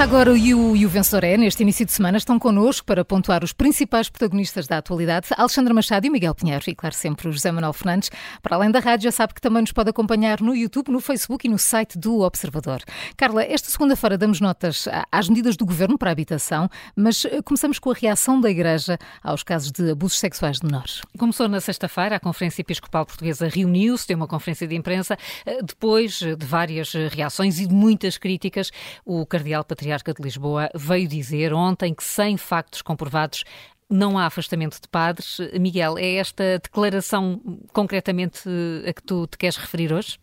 Começa agora o You e o Vencedor é. Neste início de semana estão connosco para pontuar os principais protagonistas da atualidade, Alexandra Machado e Miguel Pinheiro, e claro sempre o José Manuel Fernandes. Para além da rádio, já sabe que também nos pode acompanhar no YouTube, no Facebook e no site do Observador. Carla, esta segunda-feira damos notas às medidas do Governo para a habitação, mas eh, começamos com a reação da Igreja aos casos de abusos sexuais de menores. Começou na sexta-feira, a Conferência Episcopal Portuguesa reuniu-se, tem uma conferência de imprensa, eh, depois de várias reações e de muitas críticas, o Cardeal Patriarca de Lisboa veio dizer ontem que sem factos comprovados não há afastamento de padres. Miguel, é esta declaração concretamente a que tu te queres referir hoje?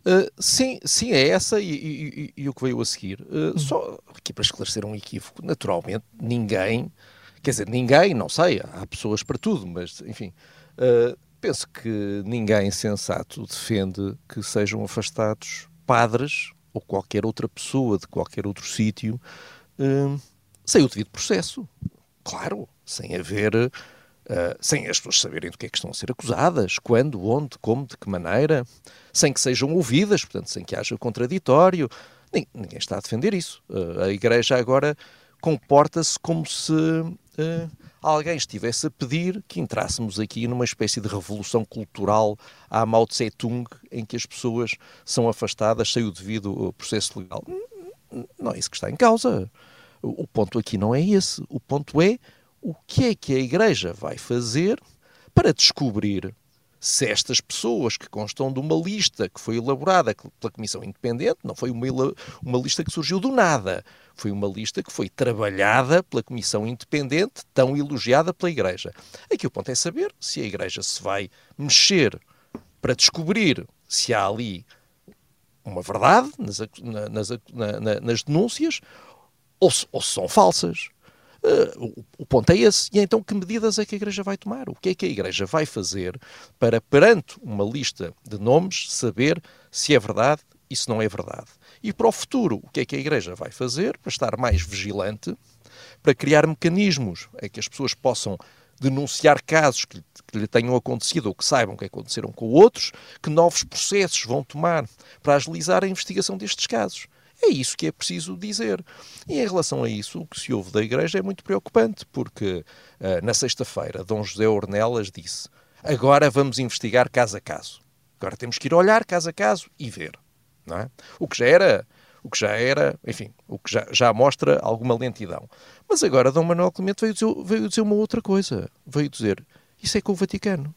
Uh, sim, sim, é essa e, e, e, o que veio a seguir. Uh, só aqui para esclarecer um equívoco, naturalmente, ninguém, quer dizer, ninguém, não sei, há pessoas para tudo, mas enfim, uh, penso que ninguém sensato defende que sejam afastados padres ou qualquer outra pessoa de qualquer outro sítio uh, sem o devido processo. Claro, sem haver. Uh, sem as pessoas saberem do que é que estão a ser acusadas, quando, onde, como, de que maneira, sem que sejam ouvidas, portanto, sem que haja contraditório. Ninguém está a defender isso. Uh, a Igreja agora comporta-se como se uh, alguém estivesse a pedir que entrássemos aqui numa espécie de revolução cultural à Mao Tse Tung, em que as pessoas são afastadas sem o devido processo legal. Não é isso que está em causa. O ponto aqui não é esse. O ponto é o que é que a Igreja vai fazer para descobrir se estas pessoas que constam de uma lista que foi elaborada pela Comissão Independente, não foi uma, uma lista que surgiu do nada, foi uma lista que foi trabalhada pela Comissão Independente, tão elogiada pela Igreja. Aqui o ponto é saber se a Igreja se vai mexer para descobrir se há ali uma verdade nas, nas, nas, nas denúncias ou se, ou se são falsas. Uh, o, ponto é esse. E então, que medidas é que a Igreja vai tomar? O que é que a Igreja vai fazer para, perante uma lista de nomes, saber se é verdade e se não é verdade? E para o futuro, o que é que a Igreja vai fazer para estar mais vigilante, para criar mecanismos em que as pessoas possam denunciar casos que, que lhe tenham acontecido ou que saibam que aconteceram com outros, que novos processos vão tomar para agilizar a investigação destes casos? É isso que é preciso dizer. E em relação a isso, o que se ouve da Igreja é muito preocupante, porque uh, na sexta-feira, Dom José Ornelas disse: agora vamos investigar caso a caso. Agora temos que ir olhar caso a caso e ver. Não é? O que já era. O que já era, enfim, o que já, já mostra alguma lentidão. Mas agora Dom Manuel Clemente veio dizer, veio dizer uma outra coisa. Veio dizer, isso é com o Vaticano.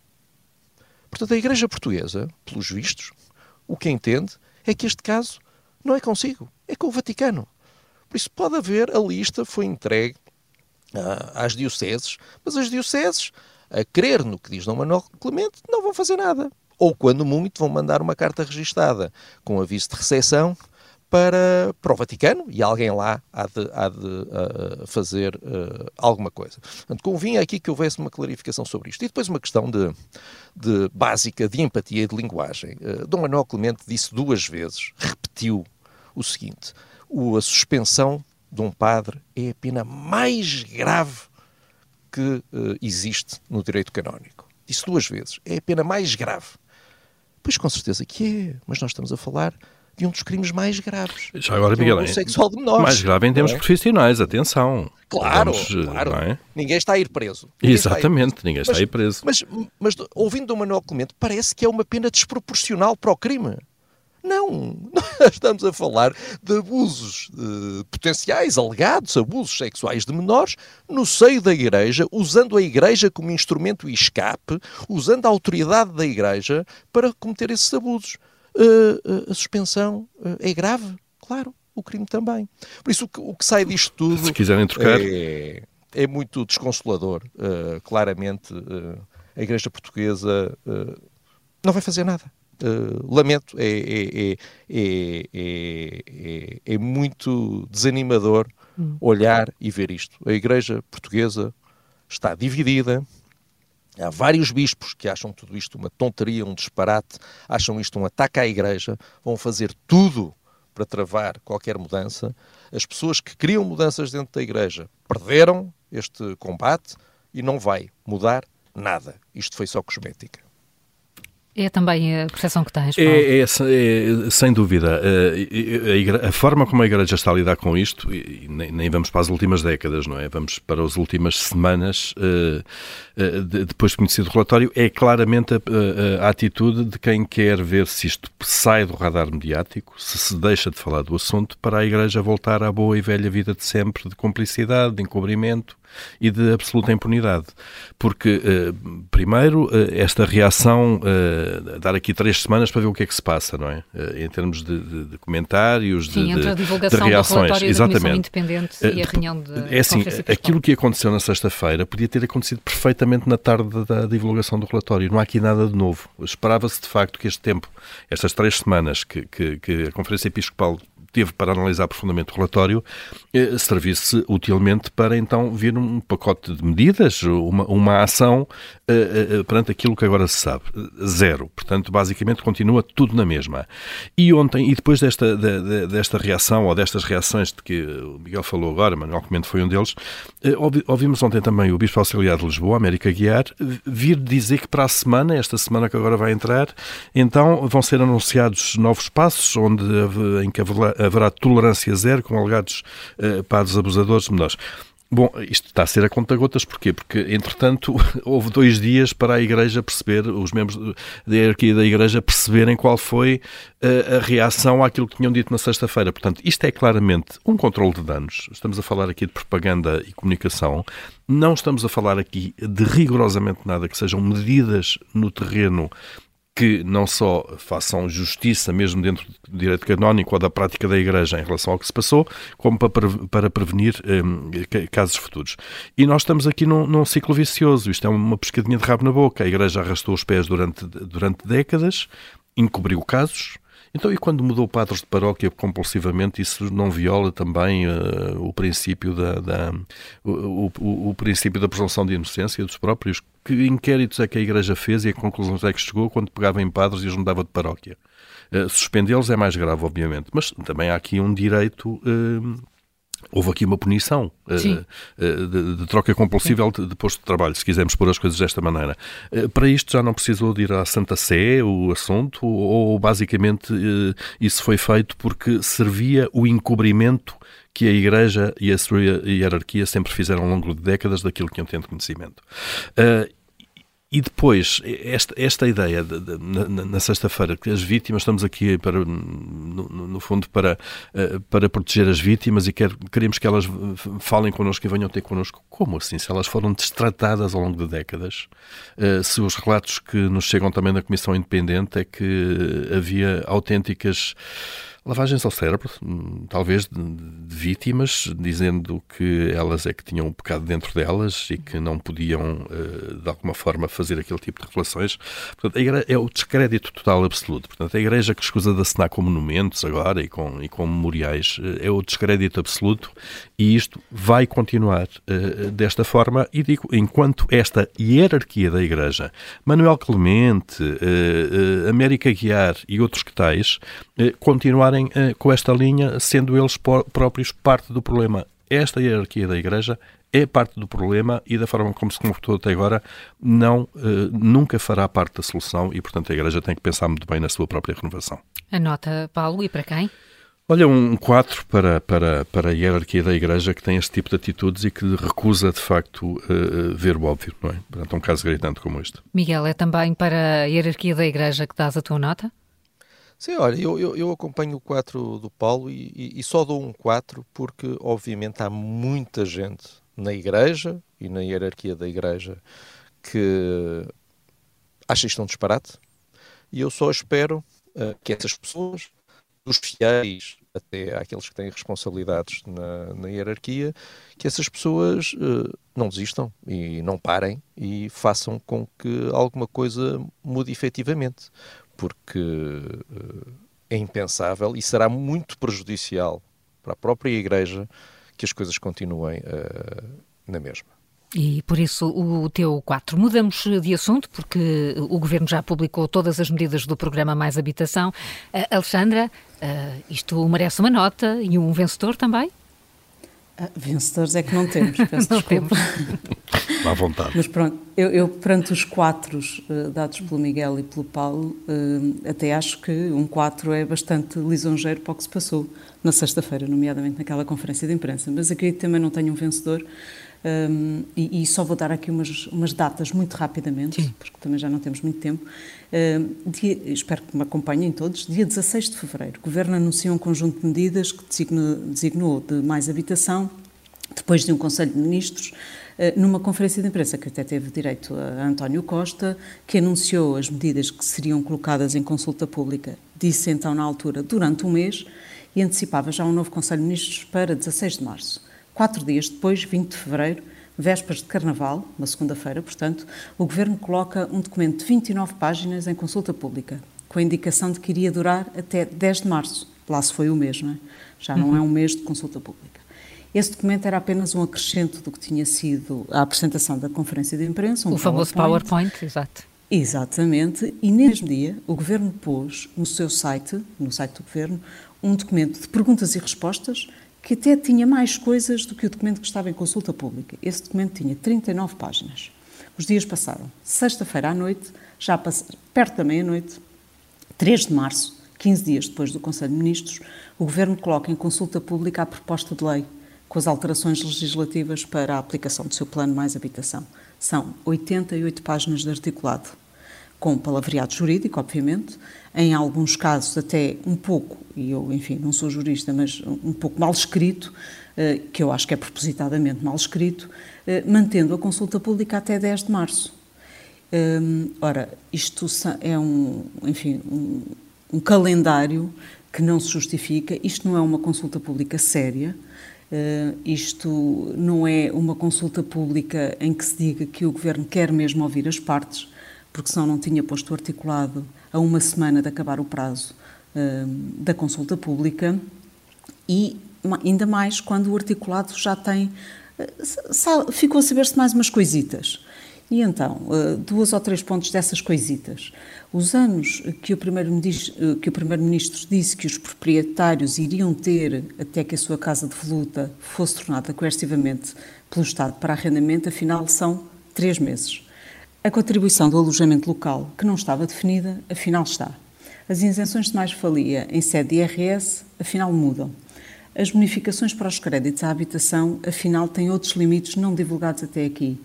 Portanto, a Igreja Portuguesa, pelos vistos, o que entende é que este caso não é consigo, é com o Vaticano. Por isso pode haver, a lista foi entregue uh, às dioceses, mas as dioceses, a crer no que diz Dom Manuel Clemente, não vão fazer nada. Ou, quando muito, vão mandar uma carta registada com aviso de recepção para, para o Vaticano e alguém lá há de, há de uh, fazer uh, alguma coisa. Portanto, convinha aqui que houvesse uma clarificação sobre isto. E depois uma questão de, de básica de empatia e de linguagem. Uh, Dom Manuel Clemente disse duas vezes, repetiu o seguinte: o, a suspensão de um padre é a pena mais grave que uh, existe no direito canónico. Disse duas vezes. É a pena mais grave. Pois com certeza que é, mas nós estamos a falar de um dos crimes mais graves. Já agora, Miguel, é sexual de menores. Mais grave em termos é? profissionais, atenção. Claro, claro. É? Ninguém está a ir preso. Ninguém Exatamente, está ninguém está mas, a ir preso. Mas, mas, ouvindo o Manuel Clemente, parece que é uma pena desproporcional para o crime. Não, nós estamos a falar de abusos eh, potenciais, alegados, abusos sexuais de menores, no seio da Igreja, usando a Igreja como instrumento e escape, usando a autoridade da Igreja para cometer esses abusos. Uh, uh, a suspensão uh, é grave, claro, o crime também. Por isso, o que, o que sai disto tudo. Se quiserem trocar. É, é muito desconsolador. claramente, a Igreja Portuguesa não vai fazer nada. Uh, lamento, é, é, é, é, muito desanimador hum. olhar e ver isto. A Igreja Portuguesa está dividida. Há vários bispos que acham tudo isto uma tonteria, um disparate, acham isto um ataque à Igreja, vão fazer tudo para travar qualquer mudança. As pessoas que criam mudanças dentro da Igreja perderam este combate e não vai mudar nada. Isto foi só cosmética. É também a percepção que tens, Paulo? É, é, é sem dúvida. A, a, igreja, a, forma como a Igreja está a lidar com isto, e nem, nem, vamos para as últimas décadas, não é? Vamos para as últimas semanas, uh, uh, de, depois de conhecido o relatório, é claramente a, a, atitude de quem quer ver se isto sai do radar mediático, se se deixa de falar do assunto, para a Igreja voltar à boa e velha vida de sempre, de cumplicidade, de encobrimento, e de absoluta impunidade. Porque, eh, primeiro, eh, esta reação, eh, dar aqui três semanas para ver o que é que se passa, não é? em termos de, de, de comentários, Sim, de, entre a divulgação de reações. Do Exatamente. Independente e a reunião de É assim, aquilo que aconteceu na sexta-feira podia ter acontecido perfeitamente na tarde da divulgação do relatório. Não há aqui nada de novo. Esperava-se, de facto, que este tempo, estas três semanas que, que, que a Conferência Episcopal teve para analisar profundamente o relatório, eh, servisse utilmente para então vir um pacote de medidas, uma, uma ação perante aquilo que agora se sabe. Zero. Portanto, basicamente continua tudo na mesma. E ontem, e depois desta, de, desta reação, ou destas reações de que o Miguel falou agora, Manuel Comento foi um deles, ouvimos ontem também o Bispo Auxiliar de Lisboa, América Guiar, vir dizer que para a semana, esta semana que agora vai entrar, então vão ser anunciados novos passos, onde, em que haverá tolerância zero com alegados padres abusadores menores. Bom, isto está a ser a conta-gotas, porquê? Porque, entretanto, houve dois dias para a Igreja perceber, os membros da hierarquia da Igreja perceberem qual foi eh, a reação àquilo que tinham dito na sexta-feira. Portanto, isto é claramente um controle de danos. Estamos a falar aqui de propaganda e comunicação. Não estamos a falar aqui de rigorosamente nada que sejam medidas no terreno que não só façam justiça mesmo dentro do direito canónico ou da prática da Igreja em relação ao que se passou, como para, prevenir um, casos futuros. E nós estamos aqui num, num, ciclo vicioso. Isto é uma pescadinha de rabo na boca. A Igreja arrastou os pés durante, durante décadas, encobriu casos, então, e quando mudou padres de paróquia compulsivamente, isso não viola também uh, o princípio da, da o, o, o, princípio da presunção de inocência dos próprios? Que inquéritos é que a Igreja fez e a conclusões é que chegou quando pegava em padres e os mudava de paróquia? Uh, Suspendê-los é mais grave, obviamente, mas também há aqui um direito uh, houve aqui uma punição uh, uh, de, de, troca compulsiva de, de, posto de trabalho, se quisermos pôr as coisas desta maneira. Uh, para isto já não precisou de ir à Santa Sé o assunto, ou, ou basicamente isso foi feito porque servia o encobrimento que a Igreja e a sua hierarquia sempre fizeram ao longo de décadas daquilo que iam tendo conhecimento. E depois, esta, esta ideia de, de, na, na sexta-feira, que as vítimas, estamos aqui para, no, no fundo para, uh, para proteger as vítimas e quer, queremos que elas falem connosco e venham ter connosco. Como assim? Se elas foram destratadas ao longo de décadas, uh, se os relatos que nos chegam também da Comissão Independente é que havia autênticas lavagens ao cérebro, hum, talvez de, vítimas, dizendo que elas é que tinham um pecado dentro delas e que não podiam, uh, de alguma forma, fazer aquele tipo de relações. Portanto, é o descrédito total absoluto. Portanto, a igreja que escusa de assinar com monumentos agora e com, e com memoriais uh, é o descrédito absoluto e isto vai continuar uh, desta forma. E digo, enquanto esta hierarquia da igreja, Manuel Clemente, América Guiar e outros que tais, continuarem uh, com esta linha, sendo eles próprios parte do problema. Esta hierarquia da Igreja é parte do problema e da forma como se comportou até agora não uh, nunca fará parte da solução e, portanto, a Igreja tem que pensar muito bem na sua própria renovação. A nota, Paulo, e para quem? Olha, um 4 para, para, para a hierarquia da Igreja que tem este tipo de atitudes e que recusa, de facto, ver o óbvio, não é? Portanto, um caso gritante como este. Miguel, é também para a hierarquia da Igreja que dás a tua nota? Sim, olha, eu, eu, eu, acompanho o 4 do Paulo e, e, e, só dou um 4 porque, obviamente, há muita gente na igreja e na hierarquia da igreja que acha isto um disparate e eu só espero uh, que essas pessoas, dos fiéis até àqueles que têm responsabilidades na, na hierarquia, que essas pessoas uh, não desistam e não parem e façam com que alguma coisa mude efetivamente porque uh, é impensável e será muito prejudicial para a própria Igreja que as coisas continuem uh, na mesma. E por isso o teu 4. Mudamos de assunto, porque o Governo já publicou todas as medidas do programa Mais Habitação. Uh, Alexandra, uh, isto merece uma nota e um vencedor também? vencedores é que não temos, peço não desculpa. Temos. À vontade. Mas pronto, eu, eu perante os quatro uh, dados pelo Miguel e pelo Paulo, uh, até acho que um quatro é bastante lisonjeiro para o que se passou na sexta-feira, nomeadamente naquela conferência de imprensa. Mas aqui também não tenho um vencedor. Um, e, e, só vou dar aqui umas, umas datas muito rapidamente, Sim. porque também já não temos muito tempo. Um, dia, espero que me acompanhem todos. Dia 16 de fevereiro, o Governo anunciou um conjunto de medidas que designou, designou de mais habitação, depois de um Conselho de Ministros, uh, numa conferência de imprensa que até teve direito a António Costa, que anunciou as medidas que seriam colocadas em consulta pública. Disse então, na altura, durante um mês, e antecipava já um novo Conselho de Ministros para 16 de março. Quatro dias depois, 20 de fevereiro, vésperas de Carnaval, uma segunda-feira, portanto, o Governo coloca um documento de 29 páginas em consulta pública, com a indicação de que iria durar até 10 de março. Lá se foi o mês, não é? Já não é um mês de consulta pública. Esse documento era apenas um acrescento do que tinha sido a apresentação da conferência de imprensa. Um o famoso PowerPoint, exato. Exatamente, e nesse mesmo dia o Governo pôs no seu site, no site do Governo, um documento de perguntas e respostas que até tinha mais coisas do que o documento que estava em consulta pública. Esse documento tinha 39 páginas. Os dias passaram. Sexta-feira à noite, já perto da meia-noite, 3 de março, 15 dias depois do Conselho de Ministros, o Governo coloca em consulta pública a proposta de lei com as alterações legislativas para a aplicação do seu plano mais habitação. São 88 páginas de articulado com palavreado jurídico, obviamente, em alguns casos até um pouco, e eu, enfim, não sou jurista, mas um pouco mal escrito, eh, que eu acho que é propositadamente mal escrito, eh, mantendo a consulta pública até 10 de março. Ehm, ora, isto é um, enfim, um, um calendário que não se justifica, isto não é uma consulta pública séria, Uh, isto não é uma consulta pública em que se diga que o Governo quer mesmo ouvir as partes, porque senão não tinha posto articulado a uma semana de acabar o prazo uh, da consulta pública e ainda mais quando o articulado já tem uh, ficou a saber-se mais umas coisitas. E então, uh, duas ou três pontos dessas coisitas. Os anos que o Primeiro-Ministro Primeiro disse que os proprietários iriam ter até que a sua casa de voluta fosse tornada coercivamente pelo Estado para arrendamento, afinal são três meses. A contribuição do alojamento local, que não estava definida, afinal está. As isenções de mais-valia em sede de IRS, afinal mudam. As bonificações para os créditos à habitação, afinal, têm outros limites não divulgados até aqui.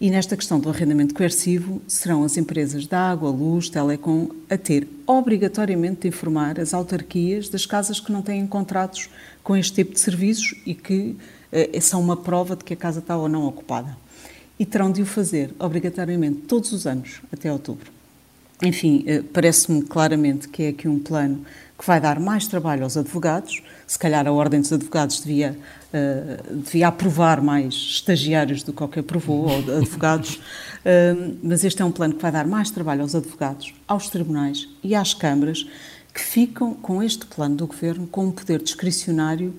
E nesta questão do arrendamento coercivo, serão as empresas da água, luz, telecom a ter obrigatoriamente de informar as autarquias das casas que não têm contratos com este tipo de serviços e que eh, são uma prova de que a casa está ou não ocupada e terão de o fazer obrigatoriamente todos os anos até outubro. Enfim, eh, parece-me claramente que é aqui um plano que vai dar mais trabalho aos advogados. Se calhar a Ordem dos Advogados devia, uh, devia aprovar mais estagiários do que o que aprovou, ou advogados, uh, mas este é um plano que vai dar mais trabalho aos advogados, aos tribunais e às câmaras, que ficam com este plano do Governo com um poder discricionário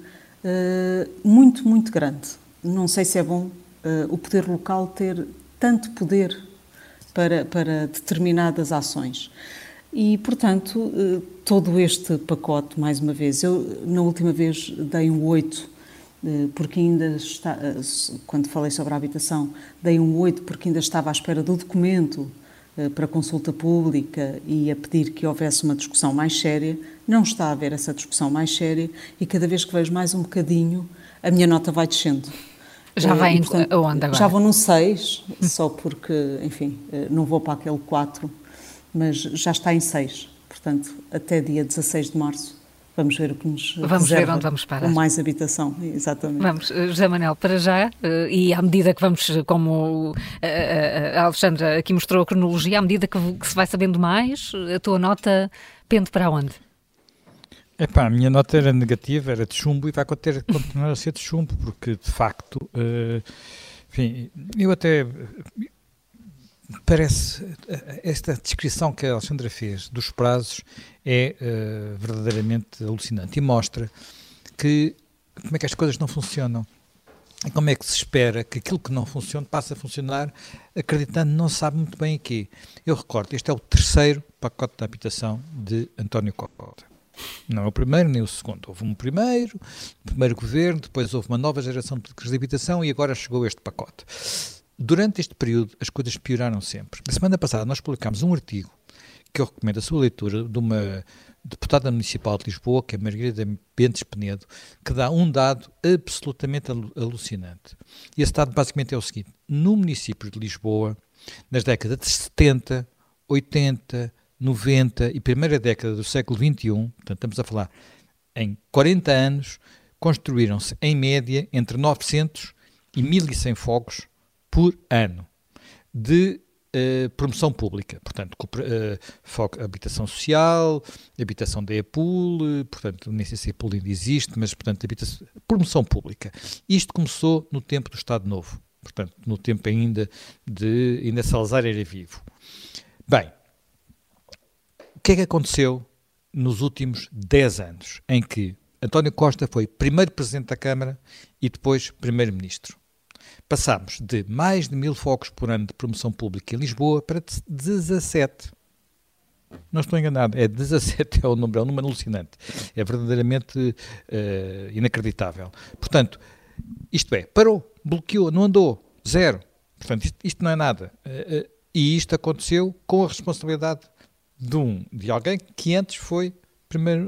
uh, muito, muito grande. Não sei se é bom o poder local ter tanto poder para, para determinadas ações. E, portanto, uh, todo este pacote, mais uma vez, eu na última vez dei um 8, uh, porque ainda está, quando falei sobre a habitação, dei um 8 porque ainda estava à espera do documento para consulta pública e a pedir que houvesse uma discussão mais séria. Não está a haver essa discussão mais séria e cada vez que vejo mais um bocadinho, a minha nota vai descendo. Já vai portanto, aonde agora? Já vou num 6, só porque, enfim, eh, não vou para aquele 4, mas já está em 6. Portanto, até dia 16 de março vamos ver o que nos Vamos ver onde vamos parar. Com mais habitação, exatamente. Vamos, eh, José Manel, para já, eh, e à medida que vamos, como a Alexandra aqui mostrou a cronologia, à medida que se vai sabendo mais, a tua nota pende para onde? Epá, a minha nota era negativa, era de chumbo e vai ter, continuar a ser de chumbo, porque de facto, uh, enfim, eu até parece esta descrição que a Alexandra fez dos prazos é uh, verdadeiramente alucinante e mostra que como é que as coisas não funcionam e como é que se espera que aquilo que não funciona passe a funcionar acreditando não sabe muito bem aqui. Eu recordo, este é o terceiro pacote de habitação de António Costa. Não é o primeiro nem o segundo. Houve um primeiro, primeiro governo, depois houve uma nova geração de políticas de habitação e agora chegou este pacote. Durante este período as coisas pioraram sempre. Na semana passada nós publicámos um artigo que eu recomendo a sua leitura de uma deputada municipal de Lisboa, que é Margarida Bentes Penedo, que dá um dado absolutamente alucinante. E esse dado basicamente é o seguinte: no município de Lisboa, nas décadas de 70, 80, 90 e primeira década do século XXI, portanto estamos a falar em 40 anos, construíram-se em média entre 900 e 1100 fogos por ano de uh, promoção pública, portanto, uh, foco, habitação social, habitação da EPUL, portanto, nem sei se a EPUL ainda existe, mas, portanto, habitação, promoção pública. Isto começou no tempo do Estado Novo, portanto, no tempo ainda de ainda Salazar era vivo. Bem, o que é que aconteceu nos últimos 10 anos, em que António Costa foi primeiro Presidente da Câmara e depois Primeiro-Ministro? Passámos de mais de mil focos por ano de promoção pública em Lisboa para 17. Não estou enganado, é 17 é o número, é um número alucinante. É verdadeiramente uh, inacreditável. Portanto, isto é, parou, bloqueou, não andou, zero. Portanto, isto, isto não é nada. Uh, uh, e isto aconteceu com a responsabilidade de, um, de alguém que antes foi primeiro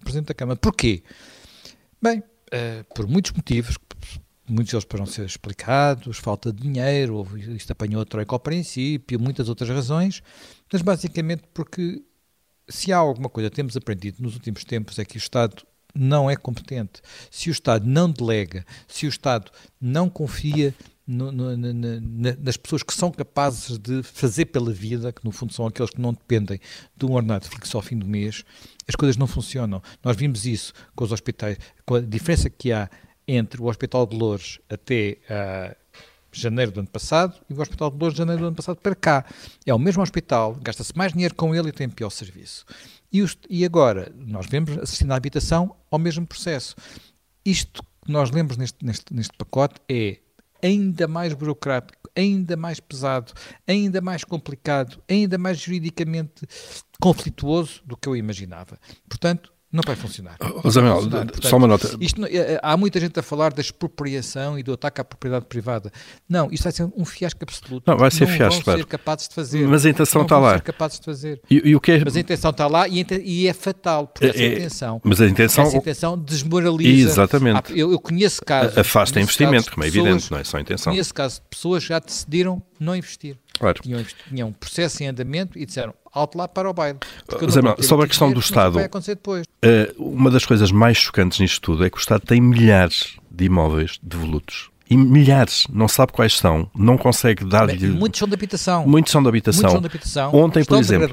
Presidente da Câmara. Porquê? Bem, por muitos motivos, muitos deles para não ser explicados, falta de dinheiro, isto apanhou a troika ao princípio, muitas outras razões, mas basicamente porque se há alguma coisa que temos aprendido nos últimos tempos é que o Estado não é competente. Se o Estado não delega, se o Estado não confia no, no, na, nas pessoas que são capazes de fazer pela vida, que no fundo são aqueles que não dependem de um ordenado fixo ao fim do mês, as coisas não funcionam. Nós vimos isso com os hospitais, com a diferença que há entre o Hospital de Lourdes até uh, janeiro do ano passado e o Hospital de Lourdes de janeiro do ano passado para cá. É o mesmo hospital, gasta-se mais dinheiro com ele e tem pior serviço. E, os, e agora, nós vemos assistindo à habitação ao mesmo processo. Isto que nós lemos neste, neste, neste pacote é ainda mais burocrático, ainda mais pesado, ainda mais complicado, ainda mais juridicamente conflituoso do que eu imaginava. Portanto, não vai funcionar. Oh, Zé Manuel, só uma nota. Isto, eh, eh, há muita gente a falar da expropriação e do ataque à propriedade privada. Não, isto vai ser um fiasco absoluto. Não, vai ser não fiasco, vão claro. ser capazes de fazer. Mas a intenção não está lá. Ser capazes de fazer. E, e, o que é... Mas a intenção está lá e, e é fatal, porque essa é, intenção. Mas a intenção... Essa intenção desmoraliza. Exatamente. Eu, eu conheço casos... Afasta investimento, como é evidente, não é só a intenção. Conheço casos de pessoas que já decidiram não investir. Claro. Tinham, tinham um processo em andamento e disseram alto lá para o baile. Zé sobre a questão do Estado. Uh, uma das coisas mais chocantes nisto tudo é que o Estado tem milhares de imóveis devolutos. E milhares, não sabe quais são, não consegue dar-lhe. Muitos são de habitação. Muitos são de habitação. Muitos são de habitação. Ontem, por exemplo.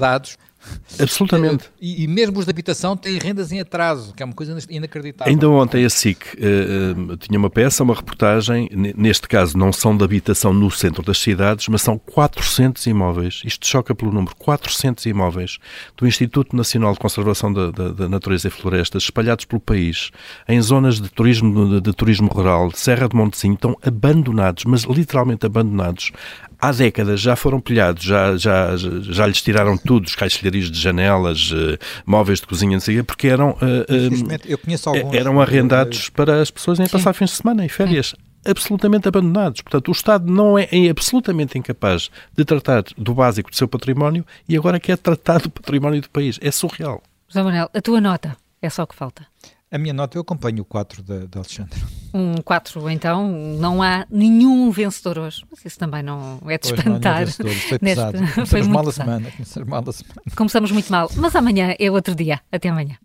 Absolutamente. E, e, mesmo os de habitação têm rendas em atraso, que é uma coisa inacreditável. Ainda ontem a SIC uh, uh, tinha uma peça, uma reportagem, neste caso não são de habitação no centro das cidades, mas são 400 imóveis, isto choca pelo número, 400 imóveis do Instituto Nacional de Conservação da, da, da Natureza e Florestas, espalhados pelo país, em zonas de turismo, de, de turismo rural, de Serra de Montezinho, estão abandonados, mas literalmente abandonados, há décadas já foram pilhados, já, já, já lhes tiraram tudo, os caixilharias de janelas, uh, móveis de cozinha, não sei, porque eram, eu conheço alguns, eram arrendados para as pessoas irem passar fins de semana e férias. Absolutamente abandonados. Portanto, o Estado não é, é absolutamente incapaz de tratar do básico do seu património e agora quer tratar do património do país. É surreal. José Manuel, a tua nota é só o que falta. A minha nota, eu acompanho o 4 de, de Alexandre. Um 4, então, não há nenhum vencedor hoje. Mas isso também não é de espantar. Não, não foi pesado. Neste... Começamos foi mal a semana. Começamos mal a semana. Começamos muito mal, mas amanhã é outro dia. Até amanhã.